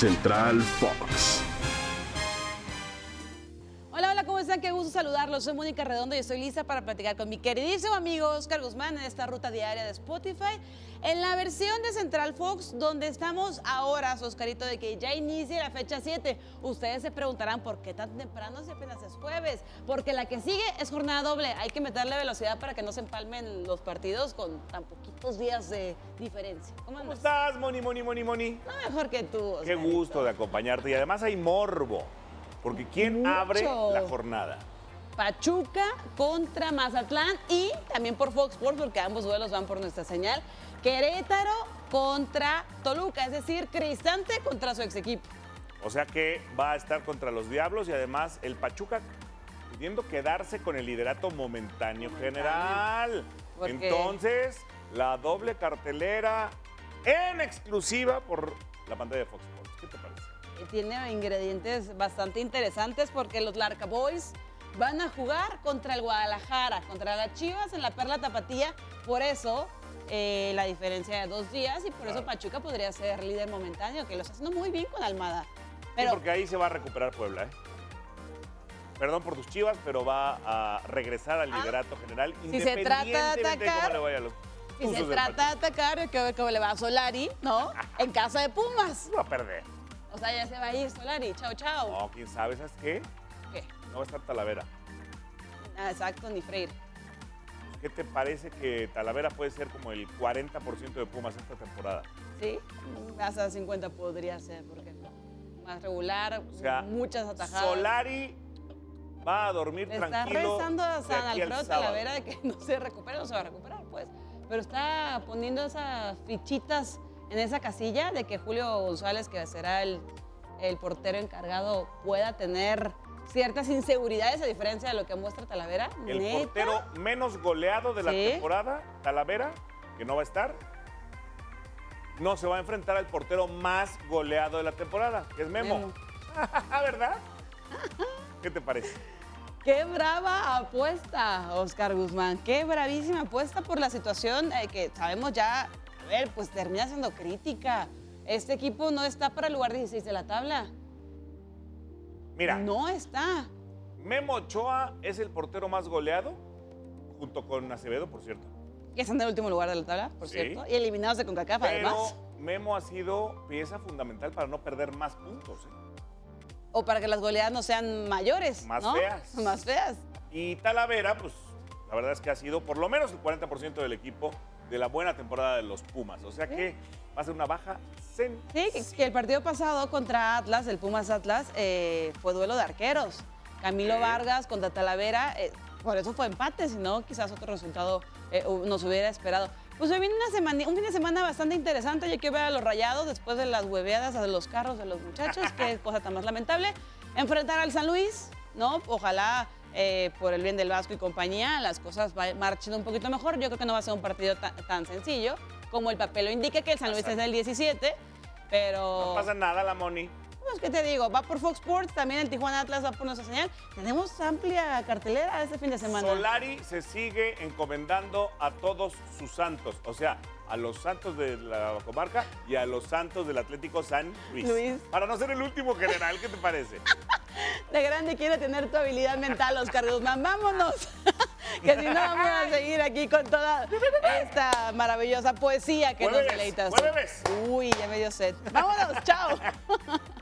Central Fox. Están? Qué gusto saludarlos. Soy Mónica Redondo y estoy lista para platicar con mi queridísimo amigo Oscar Guzmán en esta ruta diaria de Spotify, en la versión de Central Fox, donde estamos ahora, Oscarito, de que ya inicia la fecha 7. Ustedes se preguntarán por qué tan temprano si apenas es jueves, porque la que sigue es jornada doble. Hay que meterle velocidad para que no se empalmen los partidos con tan poquitos días de diferencia. ¿Cómo, ¿Cómo estás, Moni, Moni, Moni, Moni? No mejor que tú. Qué Oscarito. gusto de acompañarte. Y además hay morbo. Porque ¿quién Mucho. abre la jornada? Pachuca contra Mazatlán y también por Fox Sports, porque ambos duelos van por nuestra señal. Querétaro contra Toluca, es decir, Cristante contra su ex equipo. O sea que va a estar contra los Diablos y además el Pachuca pidiendo quedarse con el liderato momentáneo, Momentáneo. general. Entonces, la doble cartelera en exclusiva por la pantalla de Fox Sports. ¿Qué te parece? Tiene ingredientes bastante interesantes porque los Larca Boys van a jugar contra el Guadalajara, contra las Chivas en la Perla Tapatía. Por eso eh, la diferencia de dos días y por eso. Pachuca podría ser líder momentáneo, que lo está haciendo muy bien con Almada. Sí, Pero porque ahí se va a recuperar Puebla, ¿eh? Perdón por tus chivas, pero va a regresar al Ah, liderato general. si se trata de atacar, si se trata de atacar, que cómo le va a Solari, ¿no? En casa de Pumas. Va a perder. O sea, ya se va a ir Solari. Chao, chao. No, quién sabe, ¿sabes qué? ¿Qué? No va a estar Talavera. Ah, exacto, ni Freire. ¿Qué te parece que Talavera puede ser como el 40% de Pumas esta temporada? ¿Sí? Hasta 50 podría ser, porque más regular, O sea, muchas atajadas. Solari va a dormir Le está tranquilo. rezando a San Alfredo. Talavera de que no se recupere, no se va a recuperar, pues. Pero está poniendo esas fichitas en esa casilla de que Julio González, que será el, el portero encargado, pueda tener ciertas inseguridades a diferencia de lo que muestra Talavera. El ¿Neta? portero menos goleado de la Sí. temporada, Talavera, que no va a estar, no se va a enfrentar al portero más goleado de la temporada, que es Memo. Memo. ¿Verdad? ¿Qué te parece? Qué brava apuesta, Oscar Guzmán. Qué bravísima apuesta por la situación eh, que sabemos ya, ver, pues termina siendo crítica. Este equipo no está para el lugar 16 de la tabla. Mira, No está. Memo Ochoa es el portero más goleado, junto con Acevedo, por cierto. Que están en el último lugar de la tabla, por Sí. cierto. Y eliminados de CONCACAF, Pero además. Memo ha sido pieza fundamental para no perder más puntos. ¿eh? O para que las goleadas no sean mayores. Más ¿no? feas. Más feas. Y Talavera, pues la verdad es que ha sido por lo menos el 40% del equipo de la buena temporada de los Pumas. O sea que va a ser una baja Sí, que, el partido pasado contra Atlas, el Pumas Atlas, eh, fue duelo de arqueros. Camilo Sí. Vargas contra Talavera, eh, por eso fue empate, si no, quizás otro resultado eh, nos hubiera esperado. Pues hoy viene una semana, un fin de semana bastante interesante. Yo quiero ver a los rayados después de las hueveadas de los carros de los muchachos, qué cosa tan más lamentable. Enfrentar al San Luis, ¿no? Ojalá eh, por el bien del Vasco y compañía las cosas marchen un poquito mejor. Yo creo que no va a ser un partido ta- tan sencillo como el papel lo indica, que el San Luis es del 17, pero... No pasa nada, la Moni. Pues, ¿qué te digo? Va por Fox Sports, también el Tijuana Atlas va por nuestra señal. Tenemos amplia cartelera este fin de semana. Solari se sigue encomendando a todos sus santos, o sea, a los santos de la comarca y a los santos del Atlético San Luis. Luis. Para no ser el último general, ¿qué te parece? De grande quiere tener tu habilidad mental, Oscar Guzmán. Vámonos. que si no, vamos a seguir aquí con toda esta maravillosa poesía que nos deleitas. Uy, ya me dio sed. Vámonos, chao.